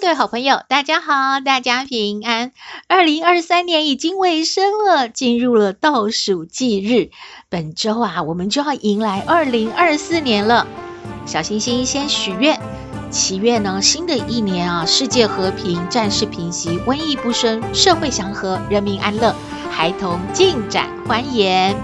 各位好朋友，大家好，大家平安。二零二三年已经尾声了，进入了倒数计日。本周啊，我们就要迎来二零二四年了。小星星先许愿，祈愿呢，新的一年啊，世界和平，战事平息，瘟疫不生，社会祥和，人民安乐，孩童进展欢颜。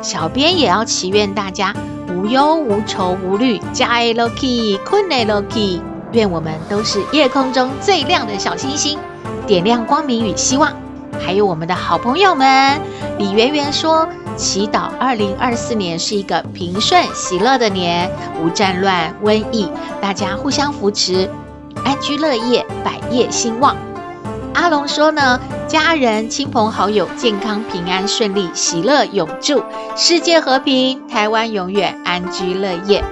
小编也要祈愿大家无忧无愁无虑，家爱乐气，困爱乐气。愿我们都是夜空中最亮的小星星，点亮光明与希望。还有我们的好朋友们，李圆圆说：“祈祷二零二四年是一个平顺喜乐的年，无战乱、瘟疫，大家互相扶持，安居乐业，百业兴旺。”阿龙说呢：“家人、亲朋好友健康平安顺利，喜乐永驻，世界和平，台湾永远安居乐业。”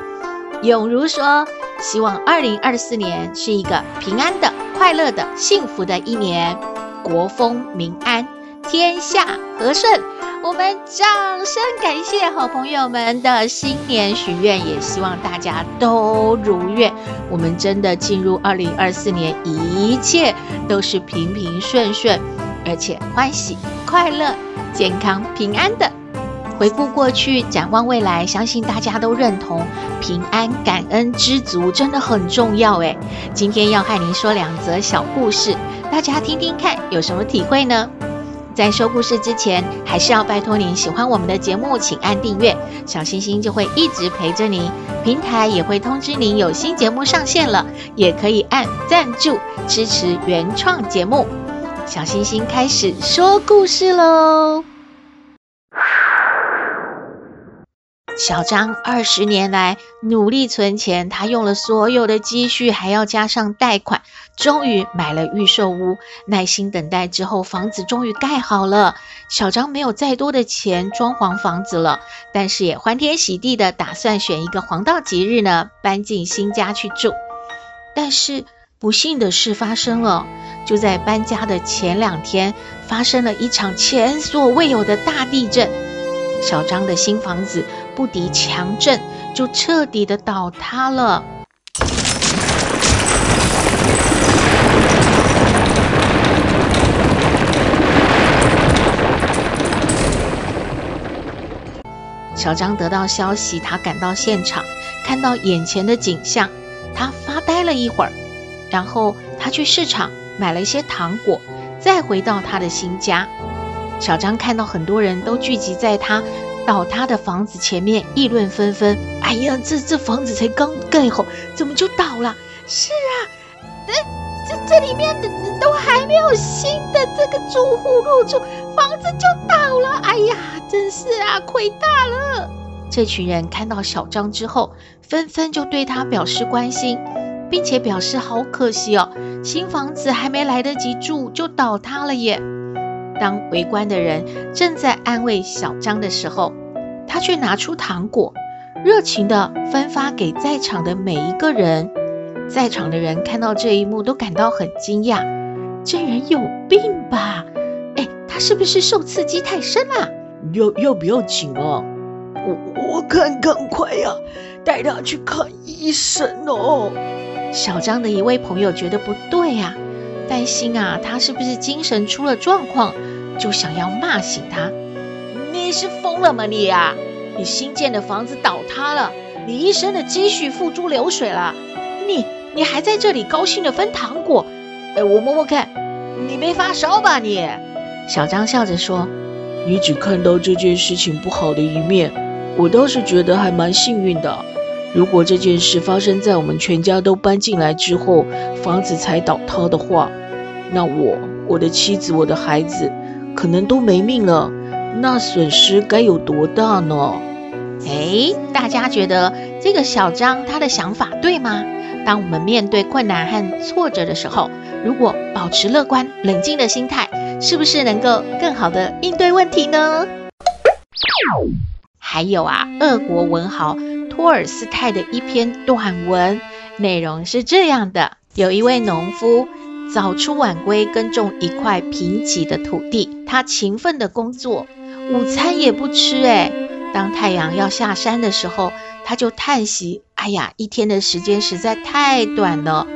永如说。希望二零二四年是一个平安的、快乐的、幸福的一年，国丰民安，天下和顺。我们掌声感谢好朋友们的新年许愿，也希望大家都如愿。我们真的进入二零二四年，一切都是平平顺顺，而且欢喜、快乐、健康、平安的。回顾过去，展望未来，相信大家都认同平安、感恩、知足真的很重要。诶，今天要和您说两则小故事，大家听听看有什么体会呢？在说故事之前，还是要拜托您喜欢我们的节目，请按订阅，小星星就会一直陪着您。平台也会通知您有新节目上线了，也可以按赞助支持原创节目。小星星开始说故事喽。小张二十年来努力存钱，他用了所有的积蓄，还要加上贷款，终于买了预售屋。耐心等待之后，房子终于盖好了。小张没有再多的钱装潢房子了，但是也欢天喜地的打算选一个黄道吉日呢，搬进新家去住。但是不幸的事发生了，就在搬家的前两天，发生了一场前所未有的大地震。小张的新房子。不敌强震，就彻底的倒塌了。小张得到消息，他赶到现场，看到眼前的景象，他发呆了一会儿，然后他去市场买了一些糖果，再回到他的新家。小张看到很多人都聚集在他倒塌的房子前面议论纷纷。哎呀，这这房子才刚盖好，怎么就倒了？是啊，这这这里面的都还没有新的这个住户入住，房子就倒了。哎呀，真是啊，亏大了。这群人看到小张之后，纷纷就对他表示关心，并且表示好可惜哦，新房子还没来得及住就倒塌了耶。当围观的人正在安慰小张的时候，他却拿出糖果，热情地分发给在场的每一个人。在场的人看到这一幕，都感到很惊讶：这人有病吧？哎，他是不是受刺激太深了？要要不要紧啊？我我看赶快呀，带他去看医生哦。小张的一位朋友觉得不对呀。担心啊，他是不是精神出了状况？就想要骂醒他。你是疯了吗你啊？你新建的房子倒塌了，你一生的积蓄付诸流水了。你你还在这里高兴的分糖果？哎，我摸摸看，你没发烧吧你？小张笑着说：“你只看到这件事情不好的一面，我倒是觉得还蛮幸运的。如果这件事发生在我们全家都搬进来之后，房子才倒塌的话。”那我、我的妻子、我的孩子，可能都没命了，那损失该有多大呢？诶，大家觉得这个小张他的想法对吗？当我们面对困难和挫折的时候，如果保持乐观冷静的心态，是不是能够更好的应对问题呢？还有啊，俄国文豪托尔斯泰的一篇短文，内容是这样的：有一位农夫早出晚归耕种一块贫瘠的土地，他勤奋的工作，午餐也不吃，诶当太阳要下山的时候，他就叹息：“哎呀，一天的时间实在太短了，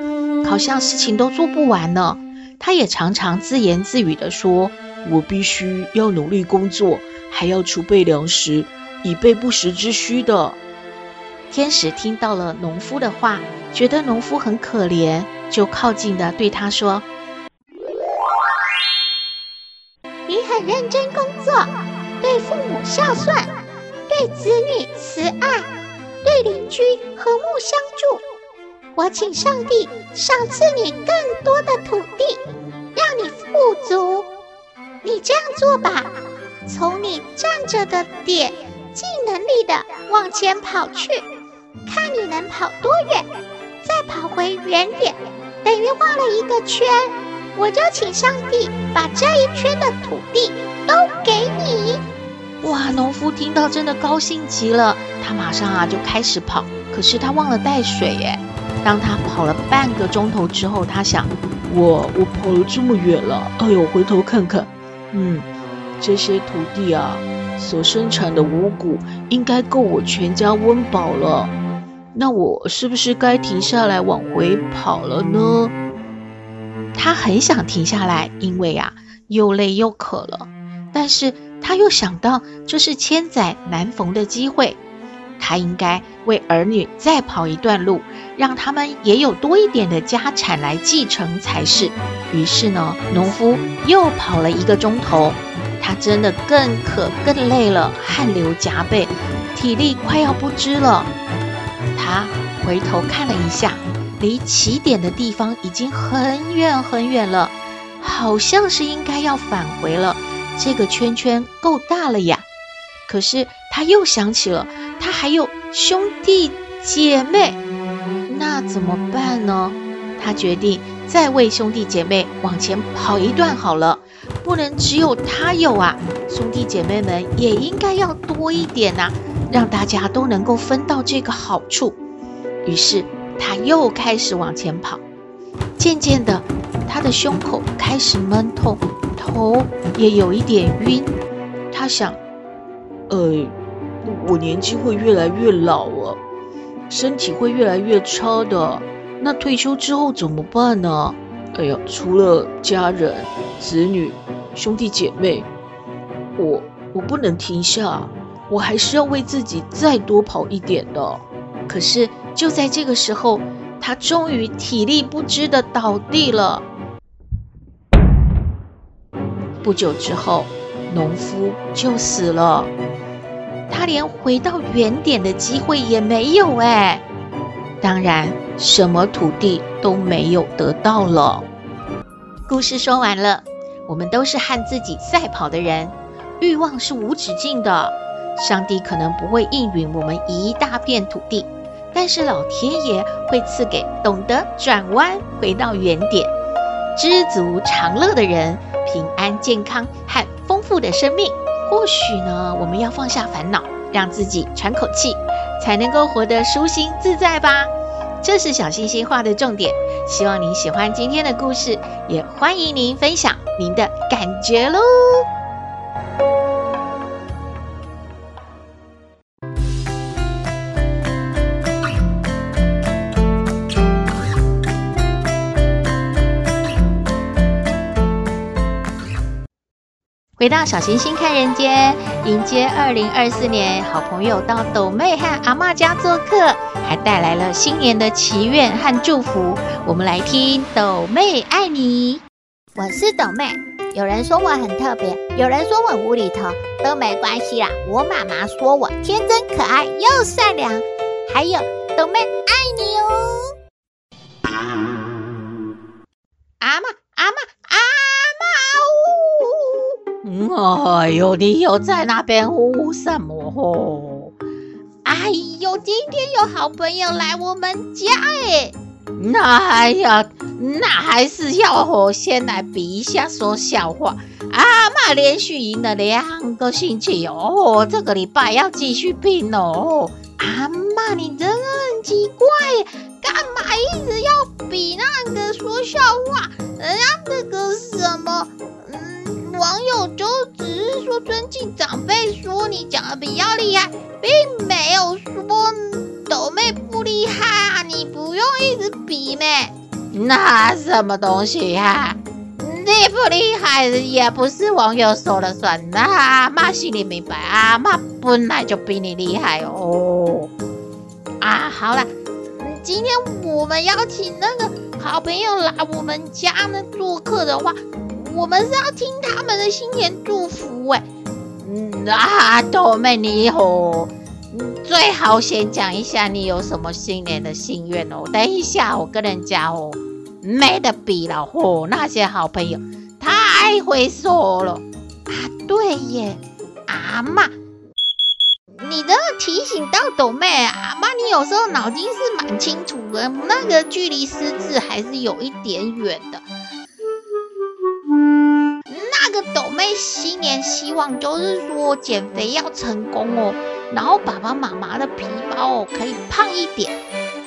好像事情都做不完呢。”他也常常自言自语地说：“我必须要努力工作，还要储备粮食，以备不时之需的。”天使听到了农夫的话，觉得农夫很可怜，就靠近的对他说：“你很认真工作，对父母孝顺。”对子女慈爱，对邻居和睦相助。我请上帝赏赐你更多的土地，让你富足。你这样做吧，从你站着的点，尽能力的往前跑去，看你能跑多远，再跑回原点，等于画了一个圈。我就请上帝把这一圈的土地都给你。哇，农夫听到真的高兴极了，他马上啊就开始跑，可是他忘了带水耶。当他跑了半个钟头之后，他想，我，我跑了这么远了，哎呦，回头看看，嗯，这些土地啊所生产的五谷应该够我全家温饱了，那我是不是该停下来往回跑了呢？他很想停下来，因为啊又累又渴了，但是。他又想到，这是千载难逢的机会，他应该为儿女再跑一段路，让他们也有多一点的家产来继承才是。于是呢，农夫又跑了一个钟头，他真的更渴更累了，汗流浃背，体力快要不支了。他回头看了一下，离起点的地方已经很远很远了，好像是应该要返回了。这个圈圈够大了呀，可是他又想起了，他还有兄弟姐妹，那怎么办呢？他决定再为兄弟姐妹往前跑一段好了，不能只有他有啊，兄弟姐妹们也应该要多一点呐，让大家都能够分到这个好处。于是他又开始往前跑，渐渐的，他的胸口开始闷痛。头也有一点晕，他想，呃，我年纪会越来越老了，身体会越来越差的。那退休之后怎么办呢？哎呀，除了家人、子女、兄弟姐妹，我我不能停下，我还是要为自己再多跑一点的。可是就在这个时候，他终于体力不支的倒地了。不久之后，农夫就死了，他连回到原点的机会也没有哎，当然什么土地都没有得到了。故事说完了，我们都是和自己赛跑的人，欲望是无止境的。上帝可能不会应允我们一大片土地，但是老天爷会赐给懂得转弯回到原点、知足常乐的人。平安健康和丰富的生命，或许呢，我们要放下烦恼，让自己喘口气，才能够活得舒心自在吧。这是小星星画的重点，希望您喜欢今天的故事，也欢迎您分享您的感觉喽。回到小行星看人间，迎接二零二四年，好朋友到斗妹和阿嬷家做客，还带来了新年的祈愿和祝福。我们来听斗妹爱你。我是斗妹，有人说我很特别，有人说我无厘头，都没关系啦。我妈妈说我天真可爱又善良，还有斗妹爱你哦。阿妈，阿妈，阿妈呜。哎呦，你又在那边呼什么吼？哎呦，今天有好朋友来我们家哎。那呀，那还是要我先来比一下说笑话。阿嬷连续赢了两个星期哦，这个礼拜要继续拼哦。阿嬷，你真的很奇怪，干嘛一直要比那个说笑话？人家那个什么，网友就只是说尊敬长辈，说你讲的比较厉害，并没有说抖妹不厉害啊，你不用一直比咩。那什么东西呀、啊？厉不厉害也不是网友说了算，那阿嬷心里明白，阿妈本来就比你厉害哦。啊，好了，今天我们邀请那个好朋友来我们家呢做客的话，我们是要听他们的新年祝福哎。嗯啊，斗妹你好，最好先讲一下你有什么新年的心愿哦。等一下我跟人家哦。没得比了、哦！那些好朋友太会说了啊！对耶，阿嬷，你的提醒到斗妹，阿嬷，你有时候脑筋是蛮清楚的，那个距离失智还是有一点远的。那个斗妹新年希望就是说减肥要成功哦，然后爸爸妈妈的皮包哦可以胖一点，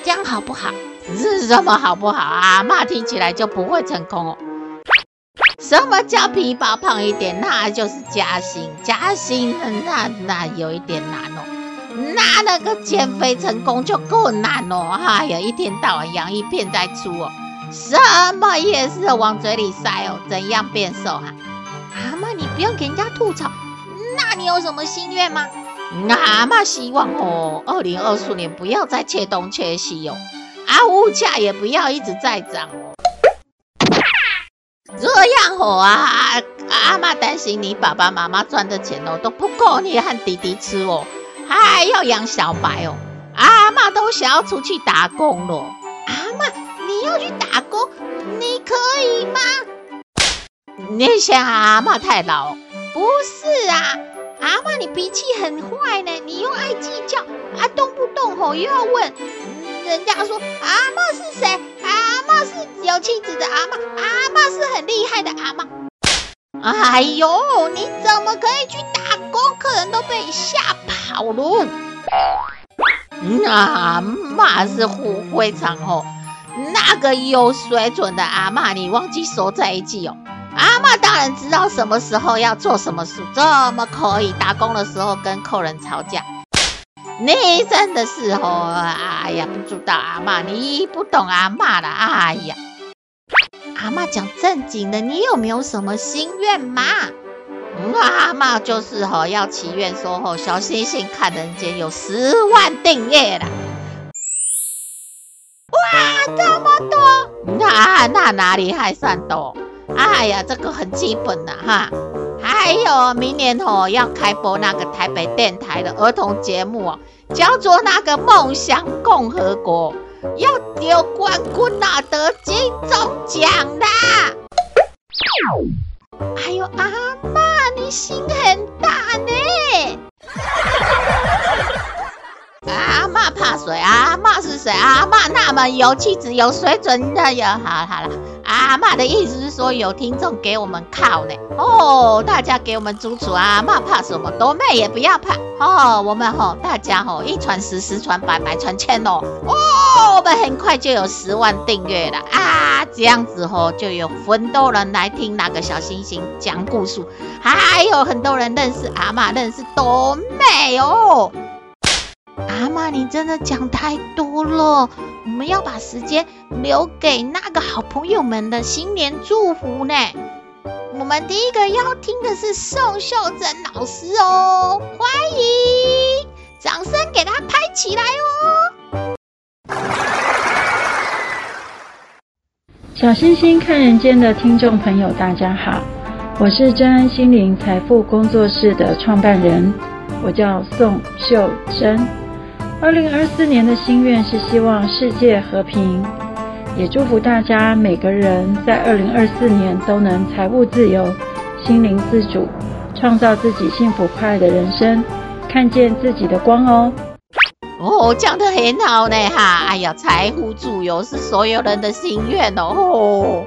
这样好不好？是什么好不好啊？妈听起来就不会成功哦。什么叫皮包胖一点？那就是加薪，加薪那那有一点难哦。那那个减肥成功就够难哦。哎呀，一天到晚洋芋片在出哦，什么也是往嘴里塞哦。怎样变瘦啊？不用给人家吐槽。那你有什么心愿吗？阿嬷希望哦，二零二四年不要再切东切西哦。啊，物价也不要一直在涨哦，这样好啊！阿妈担心你爸爸妈妈赚的钱哦都不够你和弟弟吃哦，还要养小白哦。阿妈都想要出去打工了。阿妈，你要去打工，你可以吗？你嫌阿嬷太老？不是啊，阿嬷你脾气很坏呢，你又爱计较啊，动不动吼又要问。人家说阿嬷是谁？阿嬷是有妻子的阿嬷，阿嬷是很厉害的阿嬷。哎呦，你怎么可以去打工？客人都被吓跑了。嗯阿嬷是胡会长哦，那个有水准的阿嬷，你忘记说这一句哦。阿嬷当然知道什么时候要做什么事，这么可以打工的时候跟客人吵架？你真的是哦，哎呀，不知道阿嬷，你不懂阿嬷了，哎呀，阿嬷讲正经的，你有没有什么心愿嘛？嗯，阿嬷就是吼要祈愿说吼，小星星看人间有十万订阅了，哇，这么多，那那哪里还算多？哎呀，这个很基本的哈。还有明年哦，要开播那个台北电台的儿童节目哦，叫做那个梦想共和国，要丢冠军拿得金钟奖的。哎呦，阿妈，你心很阿嬷怕水，阿嬷是谁？阿嬷那么有气质、有水准的呀。好了好了。阿嬷的意思是说，有听众给我们靠呢。哦，大家给我们督促，阿嬷怕什么？多妹也不要怕哦。我们吼、哦，大家吼、哦，一传十，十传百，百传千哦。哦，我们很快就有十万订阅了啊！这样子吼、哦，就有很多人来听那个小星星讲故事，还有很多人认识阿嬷，认识多妹哦。阿嬷，你真的讲太多了，我们要把时间留给那个好朋友们的新年祝福呢。我们第一个要听的是宋秀珍老师哦，欢迎，掌声给他拍起来哦。小星星看人间的听众朋友，大家好，我是真安心灵财富工作室的创办人，我叫宋秀珍。二零二四年的心愿是希望世界和平，也祝福大家每个人在二零二四年都能财务自由、心灵自主，创造自己幸福快乐的人生，看见自己的光哦。哦，讲得很好呢哈！哎呀，财富自由是所有人的心愿哦。哦，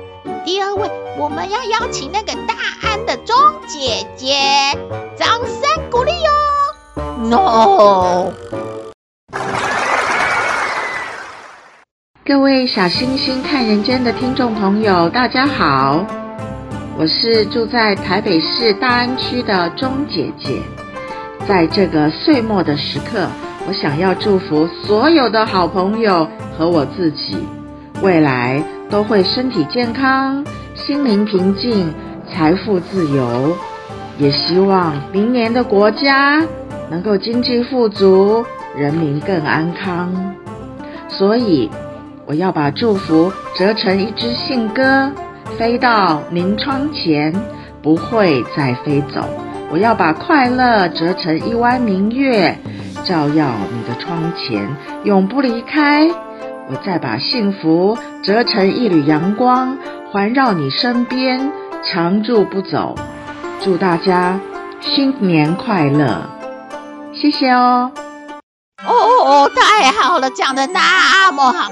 第二位，我们要邀请那个大安的钟姐姐，掌声鼓励哦。No。各位小星星看人间的听众朋友，大家好，我是住在台北市大安区的钟姐姐，在这个岁末的时刻。我想要祝福所有的好朋友和我自己，未来都会身体健康、心灵平静、财富自由。也希望明年的国家能够经济富足，人民更安康。所以，我要把祝福折成一支信鸽，飞到您窗前，不会再飞走。我要把快乐折成一弯明月。照耀你的窗前，永不离开。我再把幸福折成一缕阳光，环绕你身边，常驻不走。祝大家新年快乐！谢谢哦哦。哦哦，太好了，讲得那么好，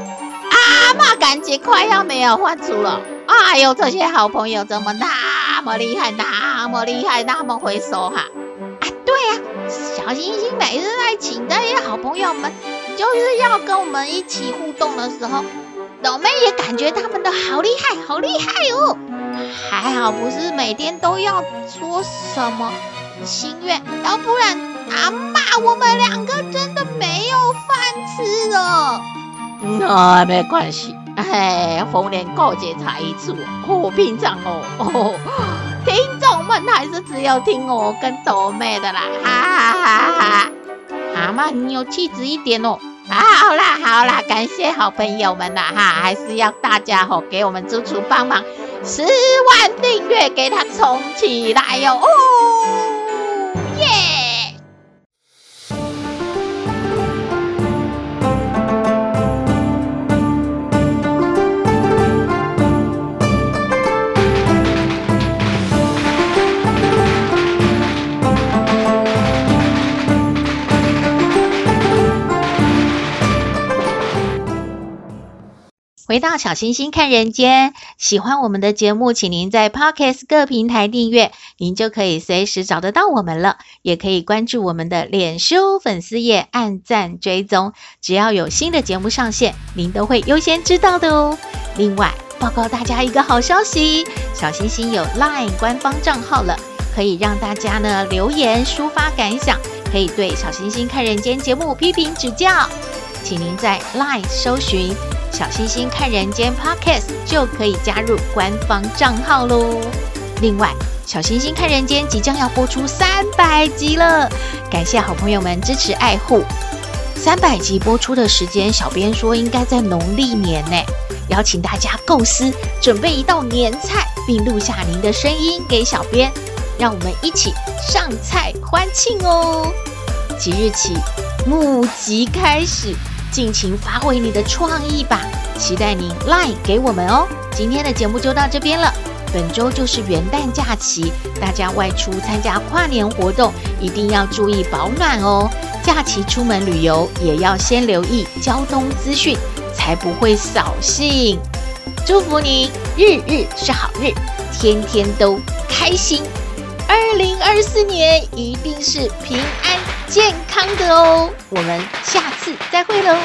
阿嬷感觉快要没有话出了。哎呦，这些好朋友怎么那么厉害，那么厉害，那么会说哈？啊，对呀、啊。小星星每次在请这些好朋友们，就是要跟我们一起互动的时候，老妹也感觉他们的好厉害，好厉害哦！还好不是每天都要说什么心愿，要不然阿妈我们两个真的没有饭吃了。那没关系，哎，逢年过节才一次，哦，平常哦。哦听众们还是只有听我跟斗妹的啦，哈哈哈哈！阿妈，你有气质一点哦。啊，好啦好啦，感谢好朋友们呐哈，还是要大家吼给我们猪猪帮忙，十万订阅给他冲起来哟！哦，回到小星星看人间，喜欢我们的节目，请您在 Podcast 各平台订阅，您就可以随时找得到我们了。也可以关注我们的脸书粉丝页，按赞追踪，只要有新的节目上线，您都会优先知道的哦。另外，报告大家一个好消息，小星星有 Line 官方账号了，可以让大家呢留言抒发感想，可以对小星星看人间节目批评指教，请您在 Line 搜寻。小星星看人间 Podcast 就可以加入官方账号喽。另外，小星星看人间即将要播出三百集了，感谢好朋友们支持爱护。三百集播出的时间，小编说应该在农历年呢。邀请大家构思准备一道年菜，并录下您的声音给小编，让我们一起上菜欢庆哦。即日起，募集开始。尽情发挥你的创意吧，期待您 Line 给我们哦。今天的节目就到这边了，本周就是元旦假期，大家外出参加跨年活动一定要注意保暖哦。假期出门旅游也要先留意交通资讯，才不会扫兴。祝福你日日是好日，天天都开心。二零二四年一定是平安健康的哦，我们下次再会喽。